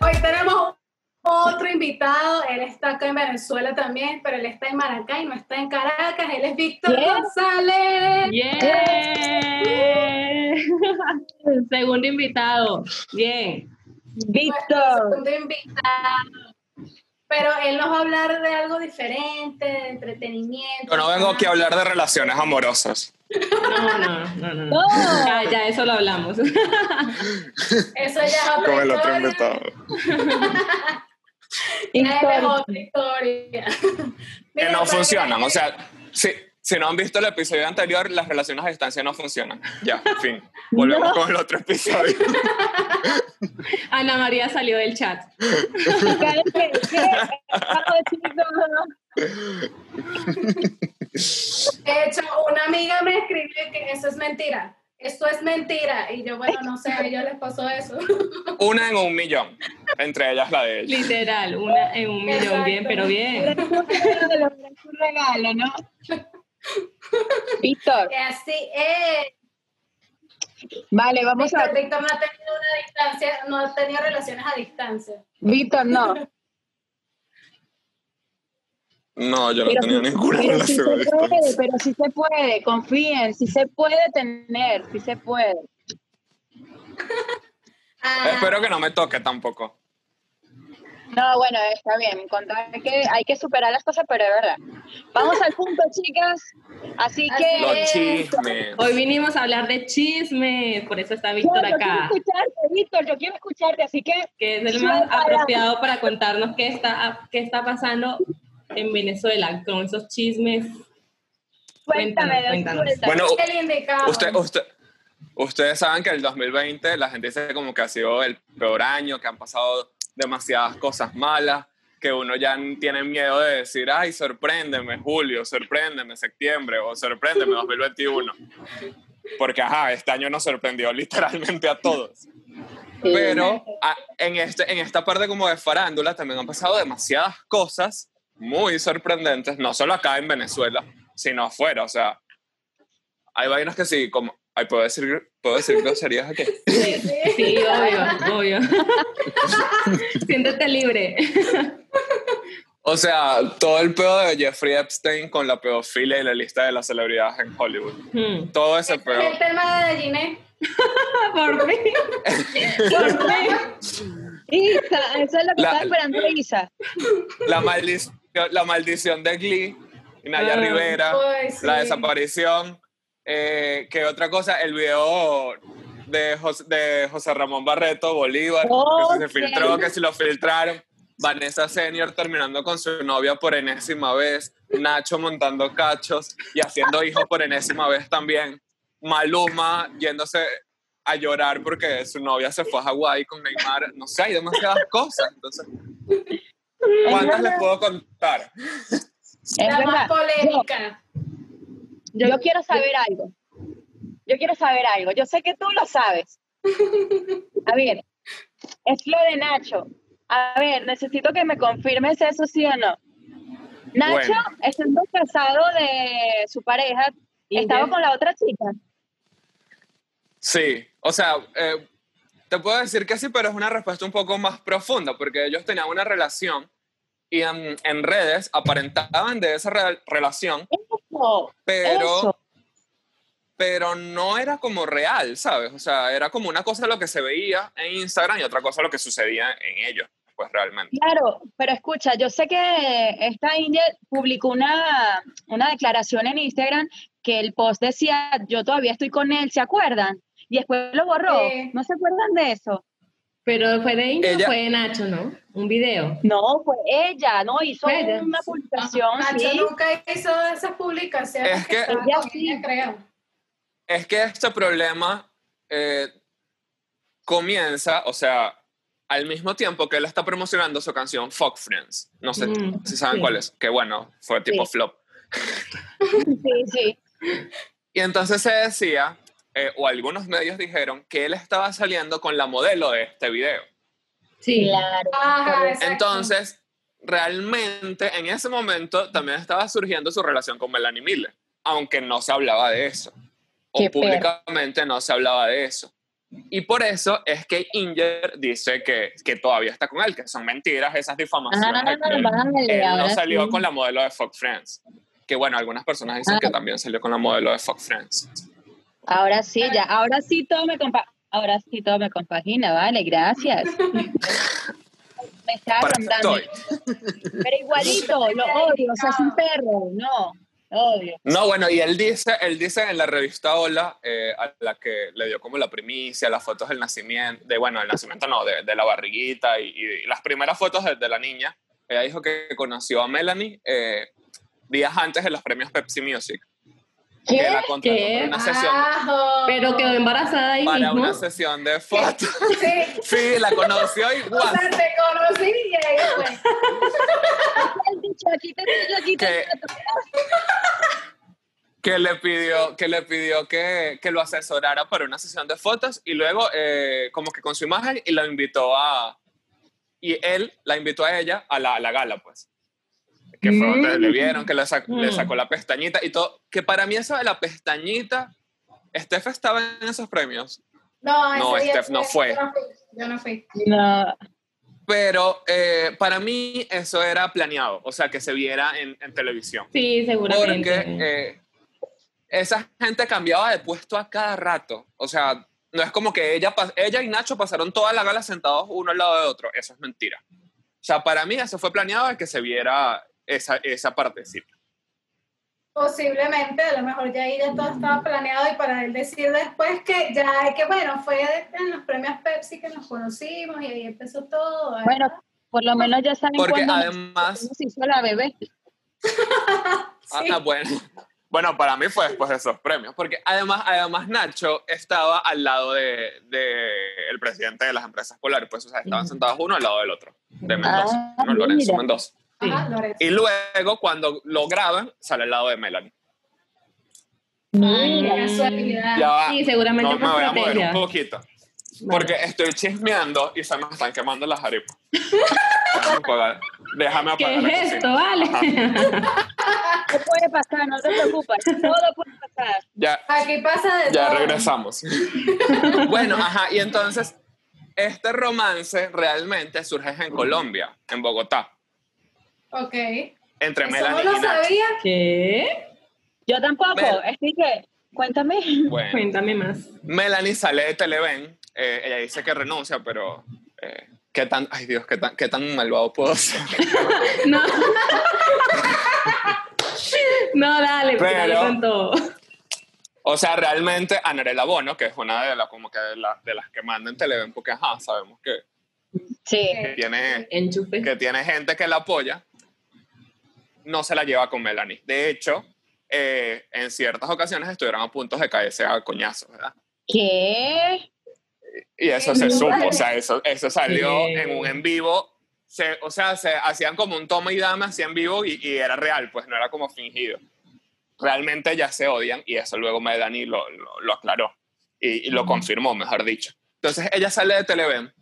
Hoy tenemos otro invitado, él está acá en Venezuela también, pero él está en Maracay, no está en Caracas, él es Víctor González. Yeah. Segundo invitado. Bien. Víctor. Segundo invitado. Pero él nos va a hablar de algo diferente, de entretenimiento. Yo no vengo aquí a hablar de relaciones amorosas. No, no, no, no. Ya, ya, eso lo hablamos. Eso ya es Con el otro invitado. historia. que no funcionan, o sea, sí, si no han visto el episodio anterior, las relaciones a distancia no funcionan. Ya, fin. Volvemos con el otro episodio. Ana María salió del chat. De hecho, una amiga me escribió que eso es mentira. Esto es mentira. Y yo, bueno, no sé, a ellos les pasó eso. Una en un millón. Entre ellas la de ella. Literal, una en un millón. Bien, pero bien. Es un regalo, ¿no? Víctor. Que así es. Vale, vamos Víctor, a. Víctor no ha tenido una distancia, no ha tenido relaciones a distancia. Víctor, no. No, yo no tenía ninguna pero sí relación a se puede, distancia. pero sí se puede, confíen, sí se puede tener, sí se puede. Ah, Espero que no me toque tampoco. No, bueno, está bien, contar que hay que superar las cosas, pero es verdad. Vamos al punto, chicas. Así Así que. Los chismes. Hoy vinimos a hablar de chismes, por eso está Víctor yo quiero acá, escucharte, Víctor, yo quiero escucharte, así que. que es el más Suéltala. apropiado para contarnos qué está, qué está pasando en Venezuela con esos chismes. Cuéntame, Cuéntanos, suéltame. Bueno, el indicado. usted, usted, ustedes saben que el 2020 la gente dice como que ha sido el peor año, que han pasado demasiadas cosas malas, que uno ya tiene miedo de decir, ay, sorpréndeme julio, sorpréndeme septiembre o sorpréndeme 2021. Porque, ajá, este año nos sorprendió literalmente a todos. Pero a- en, este, en esta parte como de farándula también han pasado demasiadas cosas muy sorprendentes, no solo acá en Venezuela, sino afuera. O sea, hay vainas que sí, como, ay, ¿puedo decir, ¿puedo decir groserías aquí? Sí, sí, obvio, obvio. Siéntete libre. O sea, todo el pedo de Jeffrey Epstein con la pedofilia y la lista de las celebridades en Hollywood. Hmm. Todo ese es pedo. el tema de Ginés. Por mí. Por mí. Isa, eso es lo que La- estaba esperando Isa. La maldición, la maldición de Glee, Naya Ah. Rivera, sí. la desaparición. Eh, ¿Qué otra cosa? El video de José, de José Ramón Barreto, Bolívar, Oh, que si se filtró, que si lo filtraron. Vanessa Senior terminando con su novia por enésima vez. Nacho montando cachos y haciendo hijos por enésima vez también. Maluma yéndose a llorar porque su novia se fue a Hawái con Neymar. No sé, hay demasiadas cosas. Entonces, ¿cuántas les puedo contar? Es la más polémica. Yo, yo quiero saber algo. Yo quiero saber algo. Yo sé que tú lo sabes. A ver, es lo de Nacho. A ver, necesito que me confirmes eso, sí o no. Nacho, Bueno. estando casado de su pareja, ¿Y estaba con la otra chica. Sí, o sea, eh, te puedo decir que sí, pero es una respuesta un poco más profunda, porque ellos tenían una relación y en, en redes aparentaban de esa re- relación, Eso, pero, eso. pero no era como real, ¿sabes? O sea, era como una cosa lo que se veía en Instagram y otra cosa lo que sucedía en ellos, pues realmente. Claro, pero escucha, yo sé que esta Angel publicó una, una declaración en Instagram que el post decía, yo todavía estoy con él, ¿se acuerdan? Y después lo borró. Sí. ¿No se acuerdan de eso? Pero fue de India Ella- o fue de Nacho, ¿no? Un video. No, fue ella, ¿no? Hizo Fue ella. una publicación, Nacho sí. nunca hizo esas publicaciones. Es que- estaba Ella sí. ella, creo. Es que este problema eh, comienza, o sea, al mismo tiempo que él está promocionando su canción Fuck Friends. No sé Mm, si saben sí. cuál es, que bueno, fue tipo Sí. flop. Sí, sí. Y entonces se decía, eh, o algunos medios dijeron, que él estaba saliendo con la modelo de este video. Sí. Claro. Entonces, realmente en ese momento también estaba surgiendo su relación con Melanie Miller, aunque no se hablaba de eso. O Qué perro. públicamente no se hablaba de eso. Y por eso es que Inger dice que, que todavía está con él, que son mentiras esas difamaciones. Ah, de que él- vale, él no salió sí. con la modelo de Fox Friends. Que bueno, algunas personas dicen Ah. que también salió con la modelo de Fox Friends. Ahora sí, ya, ahora sí todo me compa ahora sí todo me compagina, vale, gracias. me estaba estoy. Pero igualito, lo odio, o sea, es un perro, no, lo odio. No, bueno, y él dice, él dice en la revista Hola, eh, a la que le dio como la primicia, las fotos del nacimiento, de, bueno, el nacimiento no, de, de la barriguita y, y las primeras fotos de, de la niña. Ella dijo que conoció a Melanie eh, días antes de los premios Pepsi Music. ¿Qué? Que la contrató ¿Qué? para una sesión. Pero quedó embarazada ahí para mismo. una sesión de fotos. Sí. Sí, la conoció y O guau, sea, te conocí y ahí fue. El dicho, aquí te digo, aquí te que, que le pidió, que, le pidió que, que lo asesorara para una sesión de fotos y luego eh, como que con su imagen y la invitó a... Y él la invitó a ella a la, a la gala, pues. Que fue donde le vieron, que le, sac- le Mm. sacó la pestañita y todo. Que para mí eso de la pestañita, Steph estaba en esos premios, No, No, ese día Steph no fue. Yo no fui. Yo no fui. No, pero eh, para mí eso era planeado, o sea, que se viera en, en televisión. Sí, seguramente. Porque eh, esa gente cambiaba de puesto a cada rato. O sea, no es como que ella, ella y Nacho pasaron toda la gala sentados uno al lado de otro. Eso es mentira. O sea, para mí eso fue planeado de que se viera esa, esa partecita. Posiblemente, a lo mejor ya ahí ya todo estaba planeado y para él decir después que ya, que bueno, fue en los premios Pepsi que nos conocimos y ahí empezó todo. ¿verdad? bueno, por lo menos ya saben Porque además... se hizo la bebé. Ah, Sí. ah, bueno. Bueno, para mí fue después de esos premios, porque además, además Nacho estaba al lado de, de el presidente de las empresas polares, pues o sea, estaban sentados uno al lado del otro, de Mendoza, Ah, ¿no? Lorenzo mira. Ajá. Y luego, cuando lo graban, sale al lado de Melanie. Ay, qué Mm. casualidad. Ya va. Sí, seguramente no me voy a mover un poquito. Porque estoy chismeando y se me están quemando las arepas. Déjame apagar, déjame ¿Qué es cocina. esto, vale? No puede pasar, no te preocupes, todo puede pasar. Ya, Aquí pasa de ya todo. regresamos. bueno, ajá, y entonces, este romance realmente surge en Colombia, en Bogotá, Ok. entre Melanie no y lo Nacho. sabía. ¿Qué? Yo tampoco, Mel. así que, cuéntame. Bueno, Cuéntame más. Melanie sale de Televen, eh, ella dice que renuncia, pero eh, qué tan, ay Dios, qué tan, qué tan malvado puedo ser. No. no, dale, Pero- dale con todo. O sea, realmente Anarela Bono, que es una de las como que de, las de las que manda en Televen, porque ajá, sabemos que, Sí. que tiene Enchufe. que tiene gente que la apoya, no se la lleva con Melanie. De hecho, eh, en ciertas ocasiones estuvieron a puntos de caerse a coñazos, ¿verdad? ¿Qué? Y eso se supo, o sea, eso, eso salió ¿Qué? en un en vivo. Se, o sea, se hacían como un toma y dama, hacían vivo y, y, era real, pues no era como fingido. Realmente ya se odian y eso luego Melanie lo, lo, lo aclaró y, y lo confirmó, mejor dicho. Entonces ella sale de Televen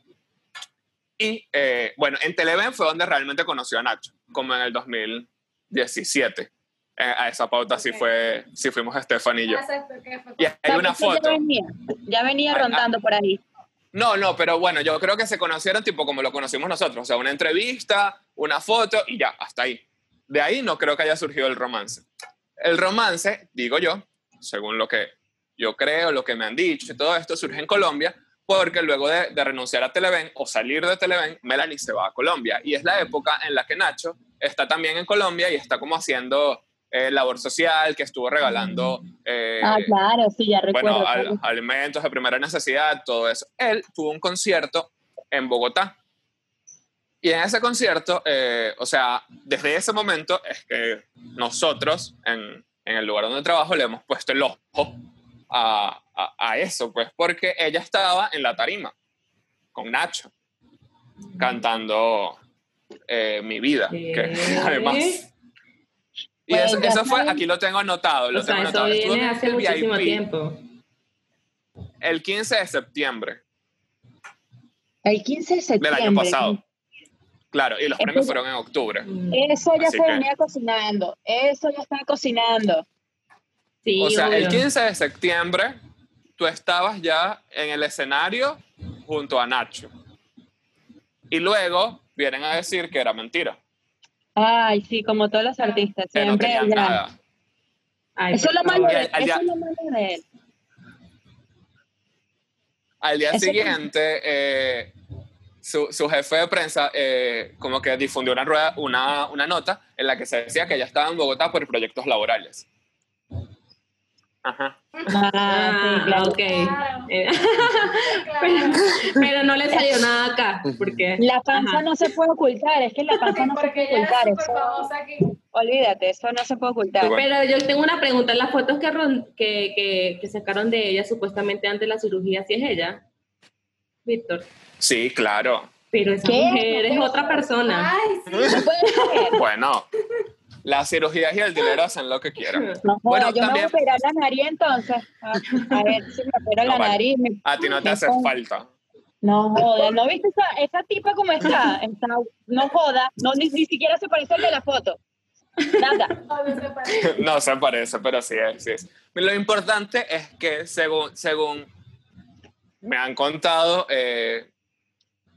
y eh, bueno, en Televen fue donde realmente conoció a Nacho, como en el 2000, 17. Eh, a esa pauta okay. sí, fue, sí fuimos Estefan y yo. Y hay una foto. Ya venía, ya venía ah. rondando por ahí. No, no, pero bueno, yo creo que se conocieron tipo como lo conocimos nosotros. O sea, una entrevista, una foto y ya, hasta ahí. De ahí no creo que haya surgido el romance. El romance, digo yo, según lo que yo creo, lo que me han dicho y todo esto, surge en Colombia porque luego de, de renunciar a Televen o salir de Televen, Melanie se va a Colombia. Y es la época en la que Nacho está también en Colombia y está como haciendo eh, labor social, que estuvo regalando... eh, Ah, claro, sí, ya recuerdo. bueno, al- alimentos de primera necesidad, todo eso. Él tuvo un concierto en Bogotá. Y en ese concierto, eh, o sea, desde ese momento es que nosotros, en, en el lugar donde trabajo, le hemos puesto el ojo a, a- a eso, pues, porque ella estaba en la tarima con Nacho, cantando eh, Mi Vida, que además... Y Pues eso, eso fue, aquí lo tengo anotado, lo O sea, tengo eso anotado. Estuvo viene en hace el muchísimo VIP tiempo. El 15 de septiembre El 15 de del septiembre. año pasado. Claro, y los Eso premios fueron en octubre. Eso ya Así se que- venía cocinando. Eso ya estaba cocinando. Sí, O sea, el obvio. 15 de septiembre tú estabas ya en el escenario junto a Nacho. Y luego vienen a decir que era mentira, Ay, sí, como todos los artistas, que no siempre tenían ya. nada. Ay, Eso es lo malo de, al eso día- es lo malo de él. Al día siguiente, eh, su, su jefe de prensa eh, como que difundió una, rueda, una, una nota en la que se decía que ella estaba en Bogotá por proyectos laborales. Ajá. Ah, Ah, sí, claro. ok. Claro. Eh, Claro. pero no le salió nada acá, porque... La panza Ajá. no se puede ocultar, es que la panza Sí, no se puede ocultar. Eso, aquí. olvídate, eso no se puede ocultar. Pero yo tengo una pregunta, las fotos que, que, que, que sacaron de ella supuestamente antes de la cirugía, ¿sí es ella? Víctor. Sí, claro. Pero esa ¿Qué? mujer es otra persona. Ay, sí. Bueno, las cirugías y el dinero hacen lo que quieran. No, Bueno, yo también- me voy a operar la nariz entonces. A, a ver si me opero No, la vale. nariz. me- A ti no te hace falta. No joda, ¿no viste esa, esa tipa como está? Está- no joda, no, ni, ni siquiera se parece al de la foto. Nada. No, se parece. Pero sí es, sí es. Lo importante es que según, según me han contado, eh,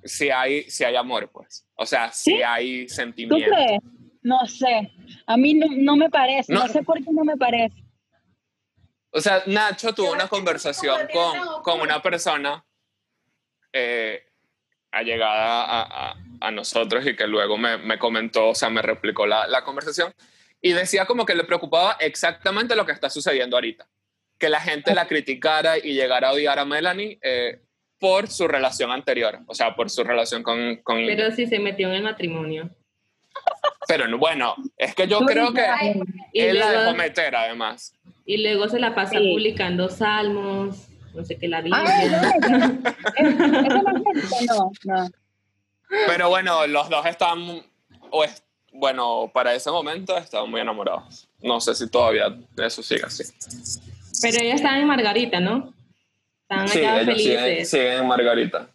si, hay, si hay amor, pues. O sea, si ¿Sí? hay ¿Tú sentimiento. crees? No sé. A mí no, no me parece. No. No. sé por qué no me parece. O sea, Nacho tuvo una conversación con, con una persona eh, allegada a, a- a nosotros y que luego me, me comentó, o sea, me replicó la, la conversación y decía como que le preocupaba exactamente lo que está sucediendo ahorita. Que la gente la criticara y llegara a odiar a Melanie eh, por su relación anterior, o sea, por su relación con, con. Pero sí se metió en el matrimonio. Pero no, bueno, es que yo creo que Y él la luego, dejó meter además. y luego se la pasa Sí. publicando salmos, no sé qué, la Biblia. No, ella- ¿Es es evangélica? No, no. Pero bueno, los dos estaban, o es- bueno, para ese momento estaban muy enamorados. No sé si todavía eso sigue así. Pero ella estaba en Margarita, ¿no? Estaban allá felices. siguen en Margarita.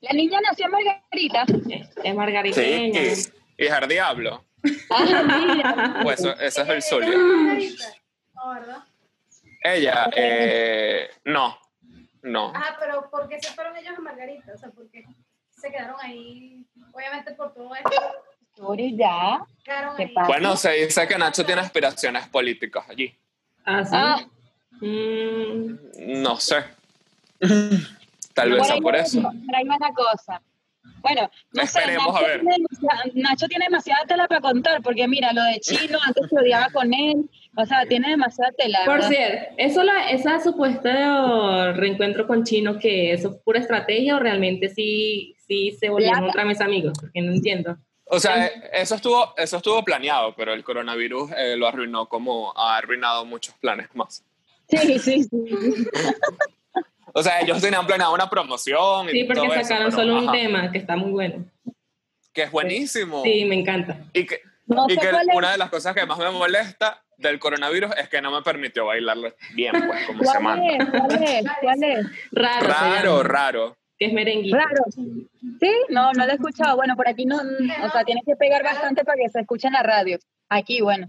La niña nació en Margarita. Es, es margariteña. Sí, hija del diablo. Ah. Pues eso- ese es el Zulia. ella es margarita. No, ¿verdad? Ella, eh, no, no. Ajá, pero ¿por qué se fueron ellos a Margarita? O sea, ¿por qué se quedaron ahí? Obviamente por todo esto. Ya. Bueno, se dice que Nacho tiene aspiraciones políticas allí. Ah, sí. Ah. Mm, No sé. Tal vez Por sea por eso. Ahí va la cosa. Bueno, no sé, Nacho a ver. tiene, demasiada, Nacho tiene demasiada tela para contar, porque mira, lo de Chino, antes se odiaba con él, o sea, tiene demasiada tela. Por ¿verdad? cierto, eso la, esa supuesta reencuentro con Chino, que eso es pura estrategia o realmente sí, sí se volvieron otra vez amigos, porque no entiendo. O sea, eh, eso estuvo, eso estuvo planeado, pero el coronavirus eh, lo arruinó como ha arruinado muchos planes más. Sí, sí, sí. O sea, ellos tenían planeado una promoción y Sí, porque todo eso, sacaron pero, solo un tema que está muy bueno. Que es buenísimo. Sí, me encanta. Y que, No y que una de las cosas que más me molesta del coronavirus es que no me permitió bailarlo bien, pues, como se ¿Cuál manda. es? ¿Cuál es? ¿Cuál es? Raro. Raro, raro. Que es merenguito. Raro. ¿Sí? No, no lo he escuchado. Bueno, por aquí no, o sea, tienes que pegar bastante para que se escuche en la radio. Aquí, bueno.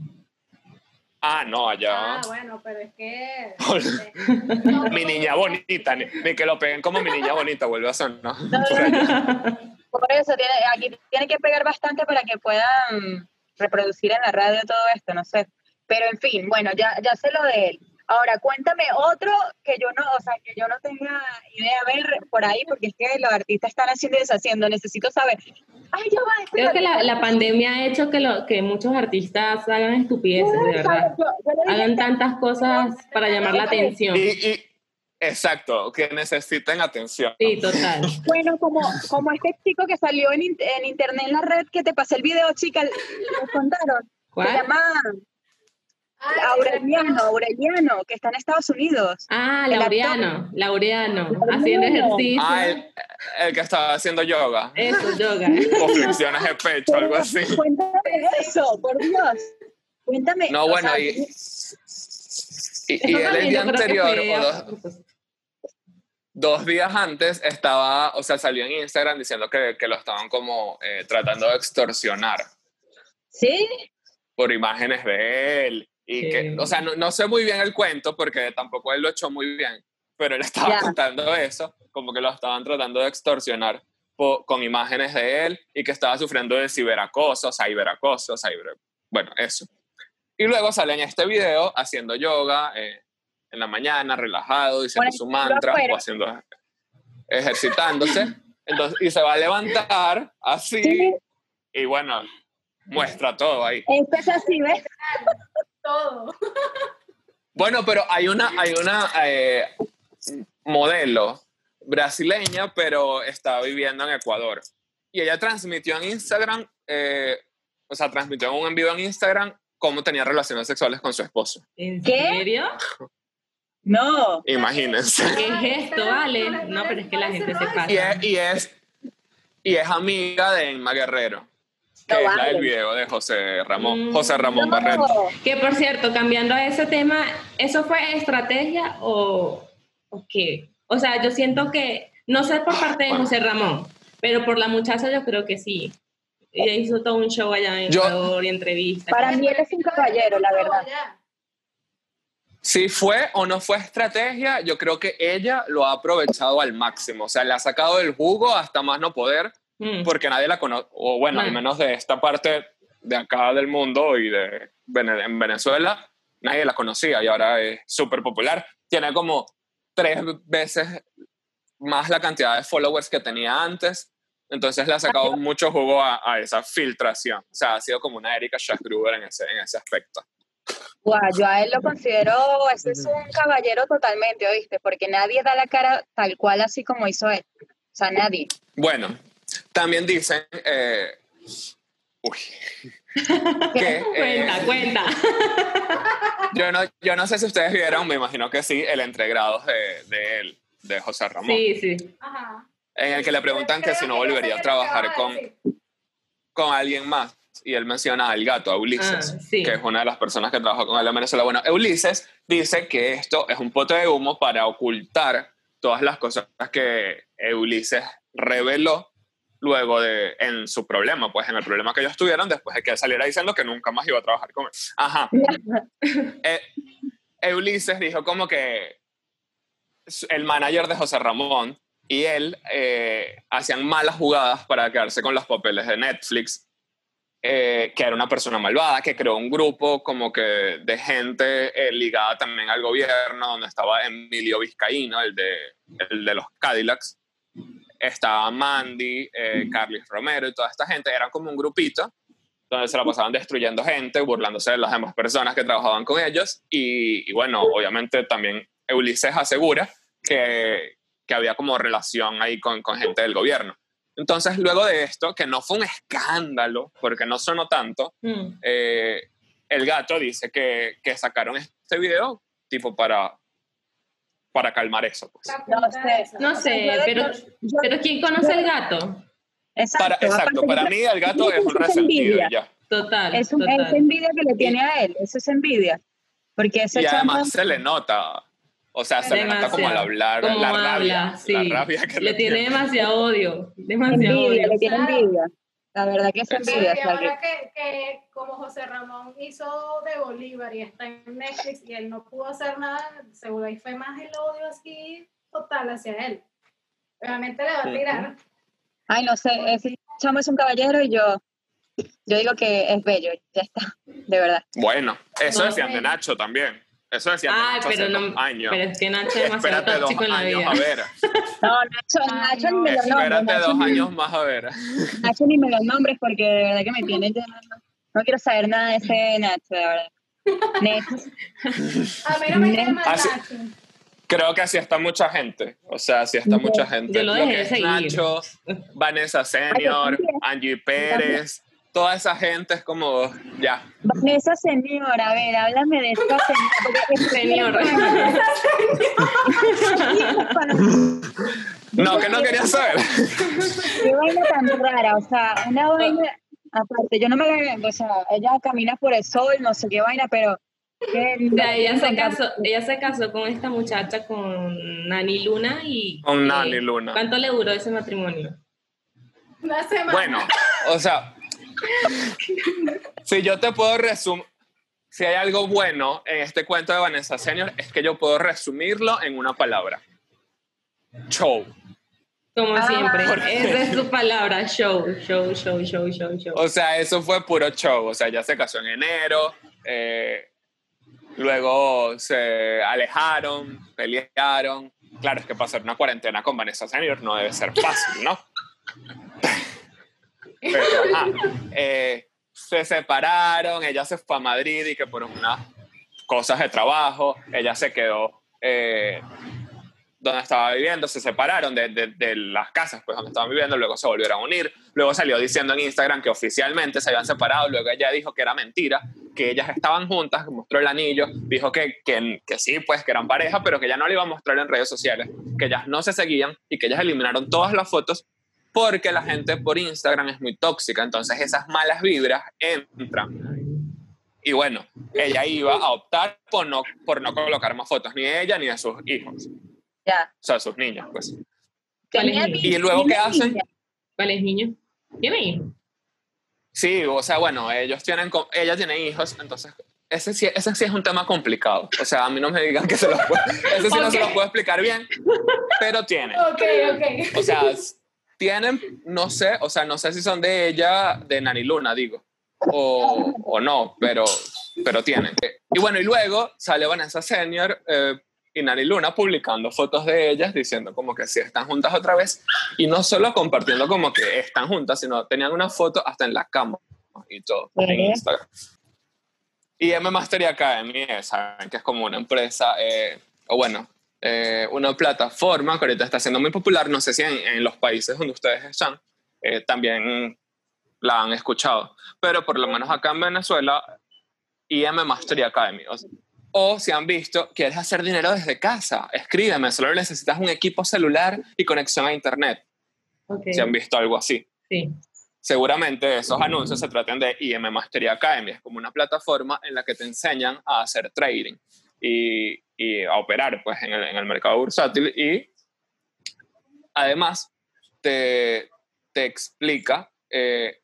Ah, no, allá. Ah, bueno, pero es que. mi niña bonita, ni, ni que lo peguen como mi niña bonita, vuelve a sonar. ¿no? No, Por. Por eso, tiene, aquí tiene que pegar bastante para que puedan reproducir en la radio todo esto, no sé. Pero en fin, bueno, ya, ya sé lo de él. Ahora, cuéntame otro que yo no, o sea, que yo no tenga idea de ver por ahí, porque es que los artistas están haciendo y deshaciendo. Necesito saber. Ay, ya va. Creo que la, la pandemia ha hecho que, lo, que muchos artistas hagan estupideces, de Yo- verdad. yo Hagan tantas cosas para llamar la atención. Y, y- exacto, que necesiten atención. Sí, total. Bueno, como, como este chico que salió en, en internet en la red, que te pasé el video, chica, lo contaron. Se ¿Cuál? llama Ay, Aureliano, Aureliano, que está en Estados Unidos. Ah, Laureano, Laureano, Laureano. haciendo ejercicio. Ah, el, el que estaba haciendo yoga, Eso, yoga. o flexiones de pecho, algo así. Cuéntame eso, por Dios. Cuéntame. No, bueno, sea, y, y, él el día anterior, o dos días antes, estaba, o sea, salió en Instagram diciendo que, que lo estaban como eh, tratando de extorsionar ¿Sí? por imágenes de él. Y Sí. que, o sea, no, no sé muy bien el cuento porque tampoco él lo echó muy bien, pero él estaba Ya. contando eso, como que lo estaban tratando de extorsionar po- con imágenes de él y que estaba sufriendo de ciberacoso, ciberacoso, ciber... Bueno, eso. Y luego sale en este video haciendo yoga eh, en la mañana, relajado, diciendo Bueno, su mantra o haciendo ejercitándose. Entonces, y se va a levantar así Sí. y bueno, muestra todo ahí. Esto es así, ¿ves? Todo. Bueno, pero hay una, hay una eh, modelo brasileña, pero está viviendo en Ecuador. Y ella transmitió en Instagram, eh, o sea, transmitió en un en vivo en Instagram cómo tenía relaciones sexuales con su esposo. ¿En serio? No. Imagínense. ¿Qué es esto, vale? No, pero es que la gente se pasa. Y es, y es, y es amiga de Emma Guerrero, que No es la del video de José Ramón, Mm. José Ramón No. Barreto. Que por cierto, cambiando a ese tema, ¿eso fue estrategia o, o qué? O sea, yo siento que, no sé por parte de Bueno. José Ramón, pero por la muchacha yo creo que sí. Ella hizo todo un show allá en Ecuador y entrevistas. Para mí él es un caballero, la verdad. Si fue o no fue estrategia, yo creo que ella lo ha aprovechado al máximo. O sea, le ha sacado el jugo hasta más no poder, Mm. porque nadie la conoce, o bueno, al Mm. menos de esta parte de acá del mundo y de en Venezuela, nadie la conocía y ahora es súper popular. Tiene como tres veces más la cantidad de followers que tenía antes. Entonces le ha sacado mucho jugo a, a esa filtración. O sea, ha sido como una Erika Schachgruber en ese, en ese aspecto. Guau, yo a él lo considero, ese es un caballero totalmente, ¿oíste? Porque nadie da la cara tal cual así como hizo él. O sea, nadie. Bueno, también dicen, eh, uy, que eh, Cuenta, cuenta. yo, no, yo no sé si ustedes vieron, me imagino que sí, el entregrados de, de él, de José Ramón, Sí, sí. Ajá. en el que le preguntan que si no volvería a trabajar con, con alguien más. Y él menciona al gato, a Ulises, Ah, sí. que es una de las personas que trabajó con él en Venezuela. Bueno, Ulises dice que esto es un pote de humo para ocultar todas las cosas que Ulises reveló luego de en su problema, pues en el problema que ellos tuvieron después de que él saliera diciendo que nunca más iba a trabajar con él. Ajá. Eh, Ulises dijo como que el manager de José Ramón y él eh, hacían malas jugadas para quedarse con los papeles de Netflix, eh, que era una persona malvada, que creó un grupo como que de gente eh, ligada también al gobierno, donde estaba Emilio Vizcaíno, el de, el de los Cadillacs, estaba Mandy, eh, Carlis Romero y toda esta gente, eran como un grupito donde se la pasaban destruyendo gente, burlándose de las demás personas que trabajaban con ellos. Y, y bueno, obviamente también Ulises asegura que, que había como relación ahí con, con gente del gobierno. Entonces, luego de esto, que no fue un escándalo, porque no sonó tanto, Mm. eh, el gato dice que, que sacaron este video tipo para, para calmar eso. Pues. No sé. No sé, pero, pero ¿quién conoce al gato? Exacto. Para, exacto, para mí el gato es un resentido ya. Total, Es, un, total. es envidia que le tiene a él, eso es envidia. Porque ese Y chamo, además se le nota, o sea, se le nota como al hablar, Como la habla, rabia, sí. la rabia que le tiene demasiado odio, demasiado envidia, odio. le tiene envidia. La verdad que es envidia. Y ahora que, que como José Ramón hizo de Bolívar y está en Netflix y él no pudo hacer nada, seguro ahí fue más el odio así total hacia él. Realmente le va a tirar. Ay, no sé, ese chamo es un caballero y yo, yo digo que es bello, ya está, de verdad. Bueno, eso No, decían de. Nacho también. Eso decían de Ay, Nacho pero hace no, dos años. pero es que Nacho es demasiado Espérate dos tóxico en la años vida. a ver. No, Nacho, Nacho ni me lo nombres, Espérate dos años más a ver. Nacho ni me lo nombres porque de verdad que me tiene ya, no quiero saber nada de ese Nacho, de verdad. Nacho, A mí no me queda Así- Nacho. Creo que así está mucha gente. O sea, así está mucha gente. Yo lo dejé que de seguir. Nacho, Vanessa Senior. Angie Pérez, toda esa gente es como, ya. Vanessa señora, a ver, háblame de esta señora. Señor. No, que no quería saber. Qué vaina tan rara, o sea, una vaina, aparte, yo no me la, o sea, ella camina por el sol, no sé qué vaina, pero... sea, ella se casó, ella se casó con esta muchacha, con Nani Luna y... Con eh, Nani Luna. ¿Cuánto le duró ese matrimonio? Una semana. Bueno, o sea, si yo te puedo resumir, si hay algo bueno en este cuento de Vanessa Senior, es que yo puedo resumirlo en una palabra. show. Como Ah, siempre. Esa es su palabra, show, show, show, show, show, show. O sea, eso fue puro show. O sea, ya se casó en enero, eh, luego se alejaron, pelearon. Claro, es que pasar una cuarentena con Vanessa Senior no debe ser fácil, ¿no? Pero, ajá, eh, se separaron, ella se fue a Madrid y que por unas cosas de trabajo, ella se quedó eh, donde estaba viviendo, se separaron de, de- de las casas pues, donde estaban viviendo, luego se volvieron a unir, luego salió diciendo en Instagram que oficialmente se habían separado, luego ella dijo que era mentira, que ellas estaban juntas, mostró el anillo, dijo que, que, que sí, pues que eran pareja, pero que ya no le iba a mostrar en redes sociales, que ellas no se seguían y que ellas eliminaron todas las fotos porque la gente por Instagram es muy tóxica, entonces esas malas vibras entran. Y bueno, ella iba a optar por no, por no colocar más fotos, ni de ella ni de sus hijos, Ya. o sea, sus niños, pues. Tenía? ¿Y luego qué hacen? ¿Cuál es niño? ¿Tiene hijo? Sí, o sea, bueno, ellos tienen, ella tiene hijos, entonces ese sí, ese sí es un tema complicado. O sea, a mí no me digan que se los puedo, ese sí no se los puedo explicar bien, pero tienen. Ok, ok. O sea, tienen, no sé, o sea, no sé si son de ella, de Nani Luna, digo, o, o no, pero, pero tienen. Y bueno, y luego sale Vanessa Senior eh, y Nani Luna publicando fotos de ellas diciendo como que sí están juntas otra vez y no solo compartiendo como que están juntas, sino tenían una foto hasta en la cama y todo en. Instagram. Y M Mastery Academy, eh, saben que es como una empresa, eh, o bueno, eh, una plataforma que ahorita está siendo muy popular, no sé si en, en los países donde ustedes están, eh, también la han escuchado, pero por lo menos acá en Venezuela, IM Mastery Academy. O, o si han visto, quieres hacer dinero desde casa, escríbeme, solo necesitas un equipo celular y conexión a internet, Ok. si han visto algo así. Sí. Seguramente esos anuncios se traten de IM Mastery Academy, es como una plataforma en la que te enseñan a hacer trading y, y a operar pues, en, el, en el mercado bursátil y además te, te explica, eh,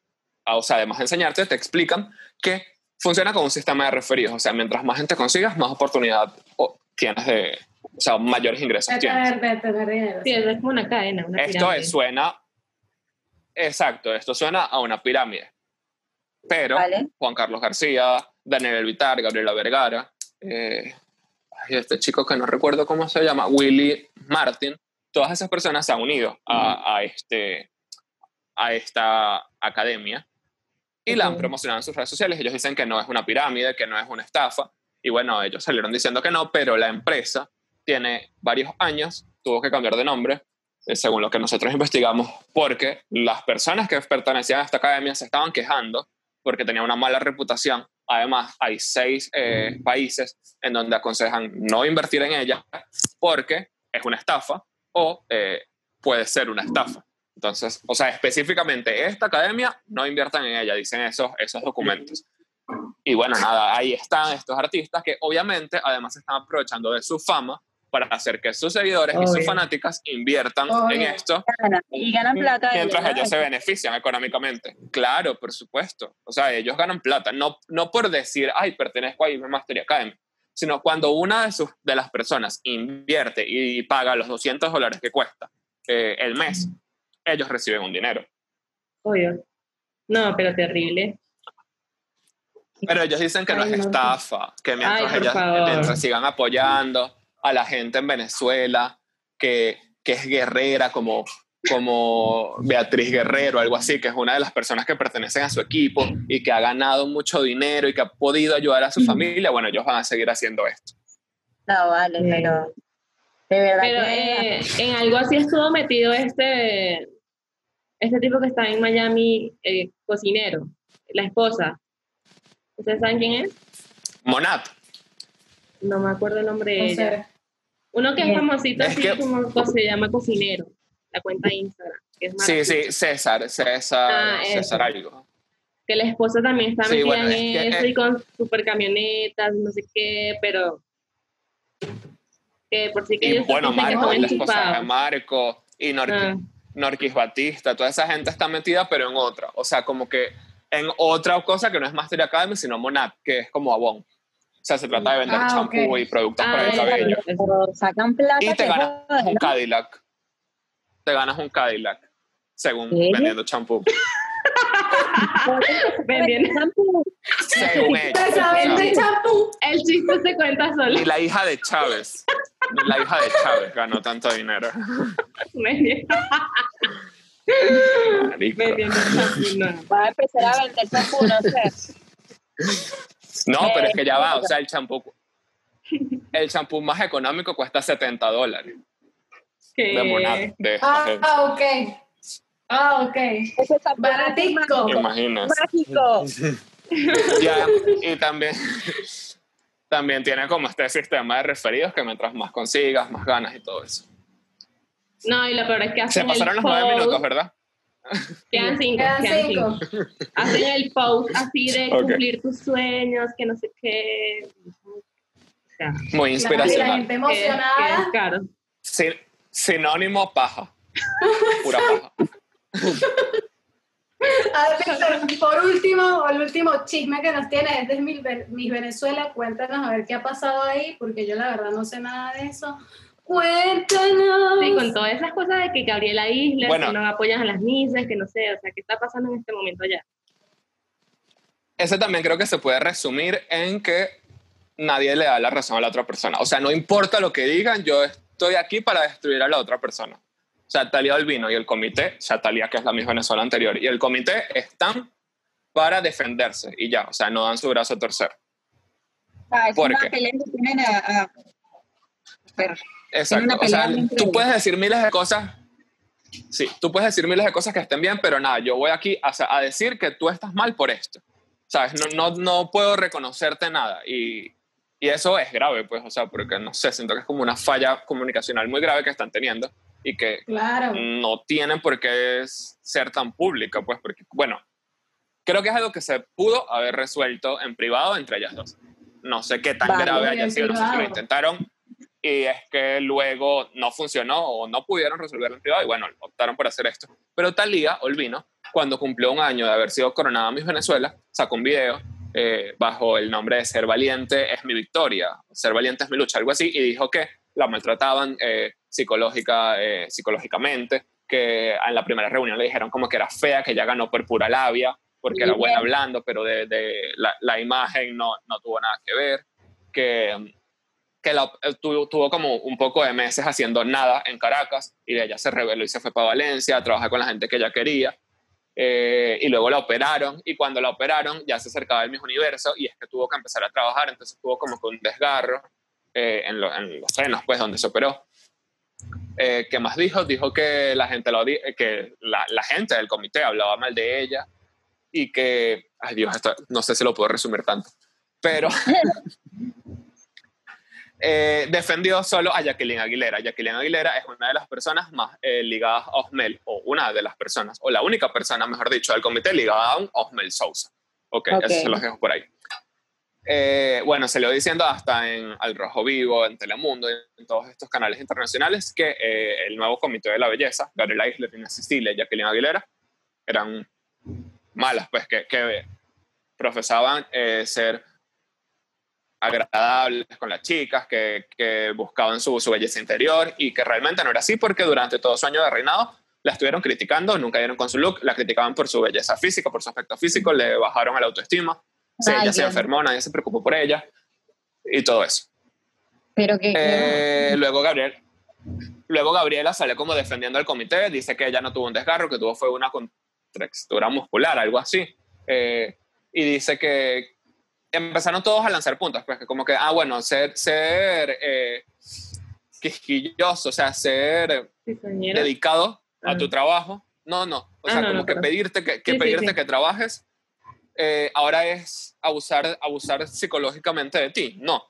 o sea, además de enseñarte, te explican que funciona como un sistema de referidos, o sea, mientras más gente consigas, más oportunidad o- tienes de, o sea, mayores ingresos De tienes. tener, de tener dinero. Sí, es como una cadena, una Esto pirámide. suena, exacto, esto suena a una pirámide. Pero Vale. Juan Carlos García, Daniel Elvitar, Gabriela Vergara, eh, ay, este chico que no recuerdo cómo se llama, Willy Martin, todas esas personas se han unido a, a este, a esta academia y la han promocionado en sus redes sociales. Ellos dicen que no es una pirámide, que no es una estafa. Y bueno, ellos salieron diciendo que no, pero la empresa tiene varios años, tuvo que cambiar de nombre, eh, según lo que nosotros investigamos, porque las personas que pertenecían a esta academia se estaban quejando porque tenía una mala reputación. Además, hay seis eh, países en donde aconsejan no invertir en ella porque es una estafa o eh, puede ser una estafa. Entonces, o sea, específicamente esta academia, no inviertan en ella, dicen esos, esos documentos. Y bueno, nada, ahí están estos artistas que obviamente además están aprovechando de su fama para hacer que sus seguidores y sus Obvio. fanáticas inviertan Obvio. en esto Y ganan plata. mientras ellos, se benefician económicamente. Claro, por supuesto. O sea, ellos ganan plata, no, no por decir, ay, pertenezco a IBM Mastery Academy, sino cuando una de, sus, de las personas invierte y paga los 200 dólares que cuesta eh, el mes, ellos reciben un dinero. Obvio. No, pero terrible. Pero ellos dicen que no es estafa, que mientras, Ay, ellas, mientras sigan apoyando a la gente en Venezuela, que, que es guerrera como, como Beatriz Guerrero, algo así, que es una de las personas que pertenecen a su equipo y que ha ganado mucho dinero y que ha podido ayudar a su familia, bueno, ellos van a seguir haciendo esto. No, vale, Sí. pero. De verdad Pero que. eh, en algo así estuvo metido este, este tipo que está en Miami, eh, cocinero, la esposa. ¿Ustedes saben quién es? Monat, No me acuerdo el nombre de ella. Uno que es famosito, Es así que- como co- se llama cocinero, la cuenta de Instagram. Que es sí, sí, César, César, Ah. César algo. Que la esposa también está Sí, metida bueno, en es que, eso eh, y con super camionetas, no sé qué, pero que por sí que Y ellos bueno, que Marco, y la esposa de. Marco, y Norqui, Ah, Norquis Batista, toda esa gente está metida, pero en otra. O sea, como que en otra cosa que no es Master Academy, sino Monat, que es como Avon. O sea, se trata de vender Ah, champú y productos Ah, para el eso, cabello. Pero sacan plata. Y te ganas joder, un ¿no? Cadillac. te ganas un Cadillac, según ¿Qué? vendiendo champú. Vendiendo. Según ellos. Champú. El chiste se cuenta solo. Ni la hija de Chávez, la hija de Chávez ganó tanto dinero. Vendiendo, Marico. vendiendo champú, no. Va a empezar a vender champú, no sé. No, pero es que ya va, o sea, el champú, el champú más económico cuesta 70 dólares Que- de Monat, de Ah, ah, ok. Ah, ok. Ese champú Baratico. Imaginas. mágico. Ya, y también, también tiene como este sistema de referidos que mientras más consigas, más ganas y todo eso. No, y lo peor es que Se hacen pasaron el los nueve minutos, ¿verdad? Quedan cinco, Quedan quedan cinco. cinco. Hacen el post así de cumplir tus sueños, que no sé qué. O sea, Muy y la inspiracional. gente que- emocionada. que- claro. Sin- sinónimo paja. Pura paja. A ver, Víctor, por último, el último chisme que nos tiene es de Ve- Miss Venezuela. Cuéntanos a ver qué ha pasado ahí, porque yo la verdad no sé nada de eso. Cuéntanos. Sí, con todas esas cosas de que Gabriela Isla, Bueno. que no apoyan a las misas, que no sé, o sea, ¿qué está pasando en este momento ya? Ese también creo que se puede resumir en que nadie le da la razón a la otra persona. O sea, no importa lo que digan, yo estoy aquí para destruir a la otra persona. O sea, Talía Albino y el comité, o sea, Talía que es la misma Venezuela anterior, y el comité están para defenderse y ya, o sea, no dan su brazo a torcer. Ah, es ¿Por una qué? pelea que tienen a... a- Exacto. O sea, tú puedes decir miles de cosas. Sí, tú puedes decir miles de cosas que estén bien, pero nada, yo voy aquí a, a decir que tú estás mal por esto. ¿Sabes? No, no, no puedo reconocerte nada. Y, y eso es grave, pues, o sea, porque no sé, siento que es como una falla comunicacional muy grave que están teniendo y que Claro. no tienen por qué ser tan pública, pues, porque, bueno, creo que es algo que se pudo haber resuelto en privado entre ellas dos. No sé qué tan Vale, grave haya sido, no sé si lo intentaron y es que luego no funcionó o no pudieron resolverlo en privado y bueno, optaron por hacer esto. Pero Talía Olvino, cuando cumplió un año de haber sido coronada Miss Venezuela, sacó un video eh, bajo el nombre de Ser Valiente es mi victoria, Ser Valiente es mi lucha, algo así, y dijo que la maltrataban eh, psicológica, eh, psicológicamente, que en la primera reunión le dijeron como que era fea, que ella ganó por pura labia, porque era buena hablando, pero de, de la, la imagen no, no tuvo nada que ver, que, que la- eh, tuvo, tuvo como un poco de meses haciendo nada en Caracas y ella se rebeló y se fue para Valencia a trabajar con la gente que ella quería. eh, y luego la operaron y cuando la operaron ya se acercaba el mismo universo y es que tuvo que empezar a trabajar, entonces tuvo como que un desgarro eh, en, lo- en los senos, pues, donde se operó. Eh, ¿Qué más dijo? Dijo que la gente, lo odi- que la, la gente del comité hablaba mal de ella y que, ay Dios, esto no sé si lo puedo resumir tanto, pero eh, defendió solo a Jacqueline Aguilera. Jacqueline Aguilera es una de las personas más eh, ligadas a Osmel, o una de las personas, o la única persona, mejor dicho, del comité ligada a un Osmel Sousa. Ok, Ok. eso se los dejo por ahí. Eh, bueno, se va diciendo hasta en Al Rojo Vivo, en Telemundo, en todos estos canales internacionales, que eh, el nuevo comité de la belleza, Gabriela Isler, Rina Cecilia y Jacqueline Aguilera, eran malas, pues que, que profesaban eh, ser agradables con las chicas, que, que buscaban su, su belleza interior y que realmente no era así porque durante todo su año de reinado la estuvieron criticando, nunca dieron con su look, la criticaban por su belleza física, por su aspecto físico, le bajaron a la autoestima, sí, ella se enfermó, nadie se preocupó por ella y todo eso. pero que... Eh, luego Gabriel, luego Gabriela sale como defendiendo al comité, dice que ella no tuvo un desgarro, que tuvo fue una contractura muscular, algo así, Eh, y dice que empezaron todos a lanzar puntos, pues que como que, ah, bueno, ser, ser eh, quisquilloso, o sea, ser dedicado a Ah. tu trabajo, no, no, o Ah, sea, no, como no, que perdón. pedirte que, que Sí, sí, pedirte sí. que trabajes, eh, ahora es abusar, abusar psicológicamente de ti, no.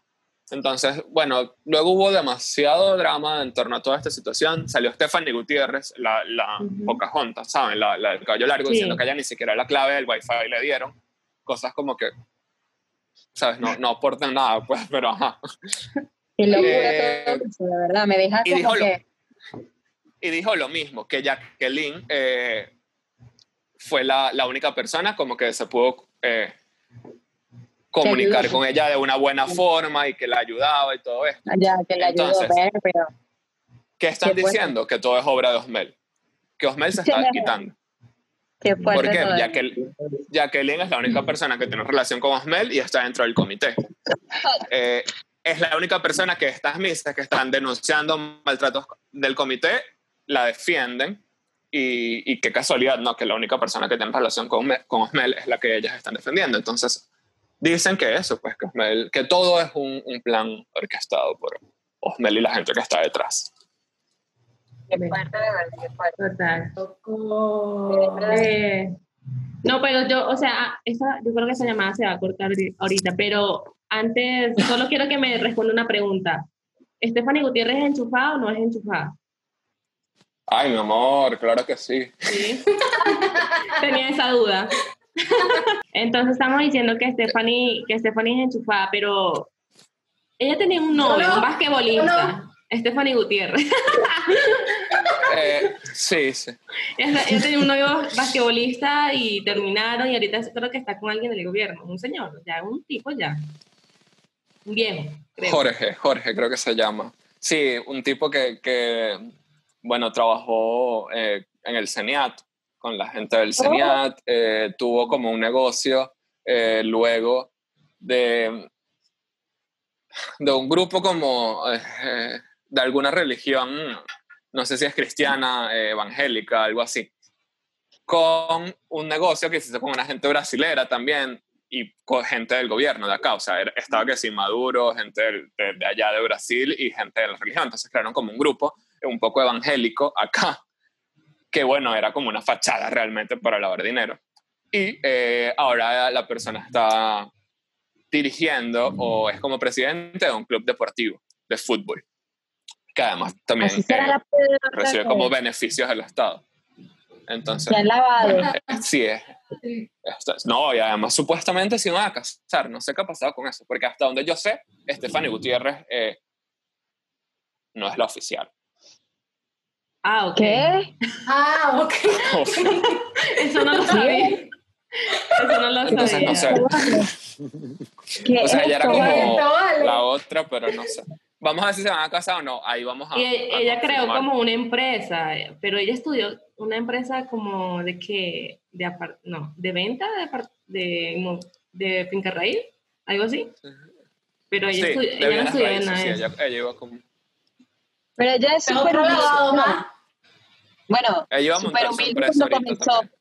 Entonces, bueno, luego hubo demasiado drama en torno a toda esta situación. Salió Stephanie Gutiérrez, la, la Ujú. Pocahontas, ¿saben? La, la del cabello largo, Sí. diciendo que ella ni siquiera la clave del Wi-Fi le dieron. Cosas como que, ¿sabes? No, no aportan nada, pues, pero ajá. Qué locura Eh, todo eso, de verdad, me deja y dijo lo- que... y dijo lo mismo, que Jacqueline eh, fue la, la única persona como que se pudo eh, comunicar ayudó. con ella de una buena forma y que la ayudaba y todo esto. Ya, que la ayudó, Entonces, pero, pero ¿Qué están Qué bueno. diciendo? Que todo es obra de Osmel. que Osmel se está quitando. Qué fuerte Porque. Jacqueline, Jacqueline es la única persona que tiene relación con Osmel y está dentro del comité. Eh, es la única persona que estas misas que están denunciando maltratos del comité la defienden y, y qué casualidad, ¿no? Que la única persona que tiene relación con, Osmel- con Osmel es la que ellas están defendiendo. Entonces, dicen que eso, pues que, Osmel- que todo es un, un plan orquestado por Osmel y la gente que está detrás. Fuerte, de. Total. Eh, no, pero yo, o sea, esa, yo creo que esa llamada se va a cortar ahori- ahorita, pero antes, solo quiero que me responda una pregunta. ¿Stephanie Gutiérrez es enchufada o no es enchufada? Ay, mi amor, claro que sí. Sí. Tenía esa duda. Entonces estamos diciendo que Stephanie, que Stephanie es enchufada, pero ella tenía un novio, No, un basquetbolista, no. Stephanie Gutiérrez. Eh, sí, sí. Ella tenía un novio basquetbolista y terminaron y ahorita creo que está con alguien del gobierno, un señor, ya un tipo ya. Un viejo, creo. Jorge, Jorge creo que se llama. Sí, un tipo que, que bueno, trabajó eh, en el CENIAT, con la gente del CENIAT, eh, tuvo como un negocio luego de, de un grupo como de alguna religión, no sé si es cristiana, eh, evangélica, algo así, con un negocio que se hizo con una gente brasilera también, y con gente del gobierno de acá, o sea, estaba que sí Maduro, gente del- de, allá de Brasil y gente de la religión, entonces crearon como un grupo un poco evangélico acá, que bueno, era como una fachada realmente para lavar dinero. Y eh, ahora la persona está dirigiendo o es como presidente de un club deportivo de fútbol, que además también eh, la recibe como beneficios del Estado. Entonces, se han lavado. eh, sí es, esto es- No, y además supuestamente se iban a casar. No sé qué ha pasado con eso, porque hasta donde yo sé, Stephanie Gutiérrez eh, no es la oficial. Ah, ok. ¿Qué? Ah, ok. Eso no lo sabía. Eso no lo Entonces, sabía. no sé. ¿Qué O sea, ella era como la otra, pero no sé. Vamos a ver si se van a casar o no. Ahí vamos a. Y a e- ella creó como una empresa, pero ella estudió una empresa como de que, de apar- no, de venta de, de, de finca raíz, algo así. Pero ella, Sí, estu- de ella no estudió raíces, nada sí, ella, ella iba como. Pero ella es súper humilde. Bueno, Ella iba a montar su empresa comenzó. también.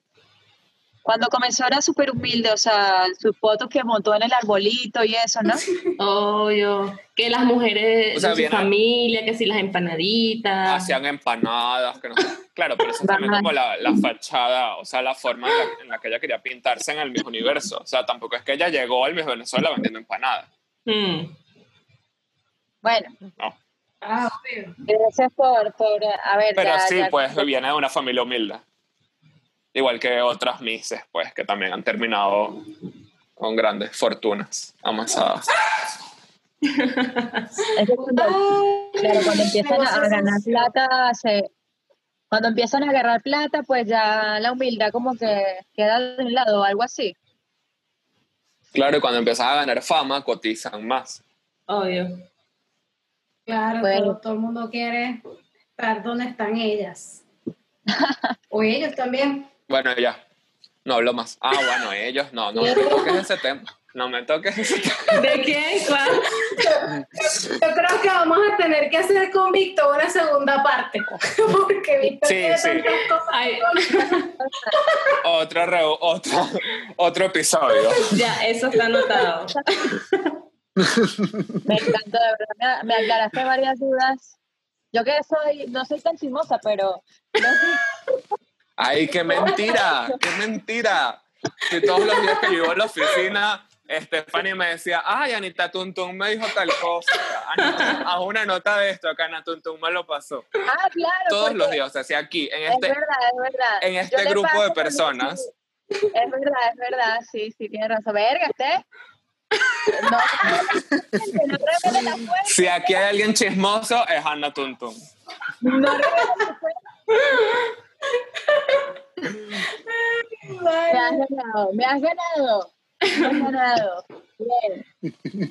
Cuando comenzó era súper humilde, o sea, sus fotos que montó en el arbolito y eso, ¿no? Obvio, que las mujeres O sea, de su viene- familia, que si las empanaditas. Hacían empanadas, que no sé. Claro, pero eso es también como la, la fachada, o sea, la forma en la, en la que ella quería pintarse en el mismo universo. O sea, tampoco es que ella llegó al Miss Venezuela vendiendo empanadas. Mm. Bueno, No. Ah, obvio. gracias por, por a ver, Pero ya- sí, ya- pues viene de una familia humilde. Igual que otras mises, pues, que también han terminado con grandes fortunas amasadas. Es cuando, claro, cuando empiezan a, ganar plata, se, cuando empiezan a agarrar plata, pues ya la humildad como que queda de un lado o algo así. Claro, y cuando empiezan a ganar fama, cotizan más. Obvio. Claro, Bueno. todo, todo el mundo quiere estar donde están ellas. O ellos también. Bueno, ya. No hablo más. Ah, bueno, ellos. No, no me toques ese tema. No me toques ese tema. ¿De quién? ¿Cuál? Yo creo que vamos a tener que hacer con Víctor una segunda parte. Porque Víctor Sí, tiene sí. tantas cosas. Otro, reu- otro, otro episodio. ya, eso está anotado. Me encantó, de verdad, me, aclaraste varias dudas. Yo que soy, no soy tan chismosa, pero no sé. Ay, qué mentira, qué mentira. Que todos los días que yo iba a la oficina, Stephanie me decía, ay, Anita Tuntun me dijo tal cosa. Anita, haz una nota de esto, acá Ana Tuntun me lo pasó. Ah, claro. Todos los días, o sea, si aquí, en Es este, verdad, es verdad. en este grupo de personas, sí. Es verdad, es verdad, sí, sí, tienes razón. Verga, usted. No, no la fuente. si aquí hay alguien chismoso, es Ana Tuntun. No Me has ganado, me has ganado. Me has ganado. Bien.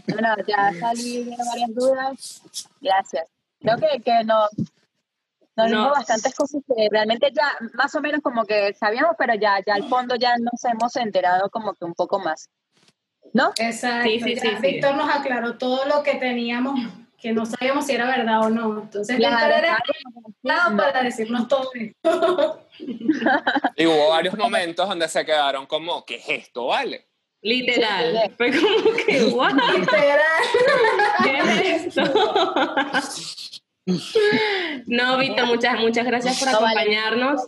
Bueno, ya salí de varias dudas. Gracias. Creo que, que no. Nos No. dijo bastantes cosas que realmente ya más o menos como que sabíamos, pero ya, ya al fondo ya nos hemos enterado como que un poco más. ¿No? Exacto. Sí, sí, sí. Víctor nos aclaró todo lo que teníamos, que no sabíamos si era verdad o no. Entonces, Víctor Claro, era claro, para decirnos todo esto. Y hubo varios momentos donde se quedaron como, ¿qué es esto, vale? Literal. Fue como que, ¿what? Literal. ¿Qué es esto? No, Víctor, muchas, muchas gracias por acompañarnos.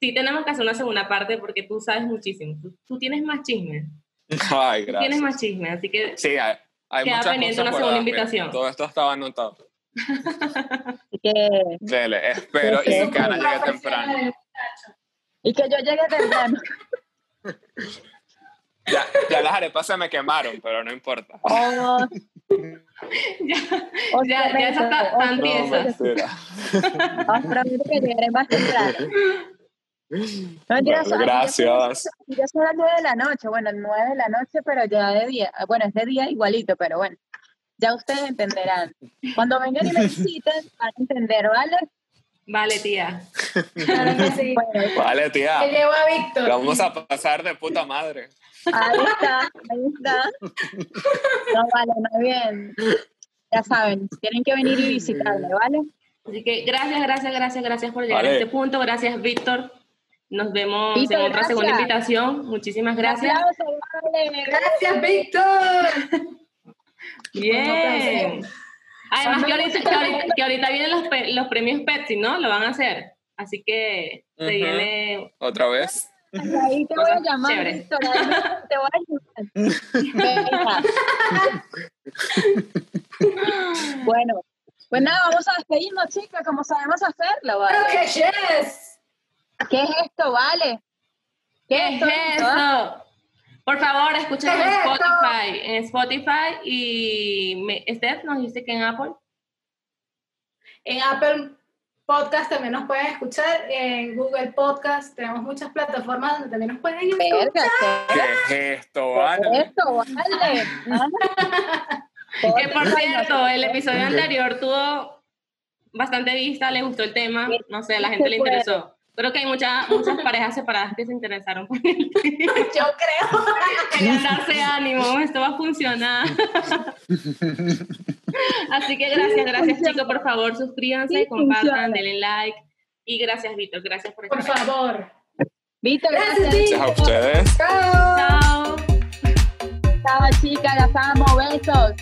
Sí, tenemos que hacer una segunda parte porque tú sabes muchísimo. Tú, tú tienes más chisme. Ay, Tú gracias. tienes más chisme, así que Sí, hay, hay Queda muchas pendiente cosas una segunda mira, invitación. Todo esto estaba anotado. Que, Dele, espero y Sí, que Ana llegue temprano. y que yo llegue temprano. Ya, ya las arepas se me quemaron, pero no importa. Oh, ya, os ya, ya esa está prometo, tan os tiesa. mentira. Os prometo que llegaré más temprano. No, mentiras, Bueno, gracias. Ya son las nueve de la noche, bueno, nueve de la noche, pero ya de día. Bueno, es de día igualito, pero bueno, ya ustedes entenderán. Cuando vengan y me visiten, van a entender, ¿vale? Vale, tía. Claro que sí. Bueno, Vale, tía. Que llevo a Víctor. Vamos a pasar de puta madre. ahí está, ahí está. No, vale, no, bien. Ya saben, tienen que venir y visitarme, ¿vale? Así que gracias, gracias, gracias, gracias por llegar Vale. a este punto. Gracias, Víctor. Nos vemos Víctor, en otra segunda invitación. Muchísimas gracias. Aplausos, vale. Gracias, Víctor. Bien. Además que ahorita, que ahorita, que ahorita vienen los, pe- los premios Pepsi, ¿no? Lo van a hacer. Así que se viene... Otra vez. Ahí te voy a llamar, Chévere. Víctor, te voy a ayudar. Venga. Bueno, pues nada, vamos a despedirnos, chicas, como sabemos hacerlo, ¿vale? Que yes. ¿Qué es esto, vale? ¿Qué, ¿Qué es esto? eso? Por favor, escuchen ¿Qué en es esto? Spotify. En Spotify y me, Steph nos dice que en Apple. En Apple Podcast también nos pueden escuchar. En Google Podcast tenemos muchas plataformas donde también nos pueden escuchar. ¿qué ¿Qué es esto, es vale? esto, vale? Que por cierto, el episodio anterior tuvo bastante vista, le gustó el tema, no sé, la gente le interesó. Creo que hay muchas muchas parejas separadas que se interesaron por el tema. Yo creo. Querían darse ánimo, esto va a funcionar. Así que gracias, gracias chicos, por favor, suscríbanse, Sí, compartan, funciona. denle like. Y gracias, Víctor, gracias por estar Por favor. Víctor, Gracias, gracias. Gracias a ustedes. Chao. Chao. Chao, chicas, las amo, besos.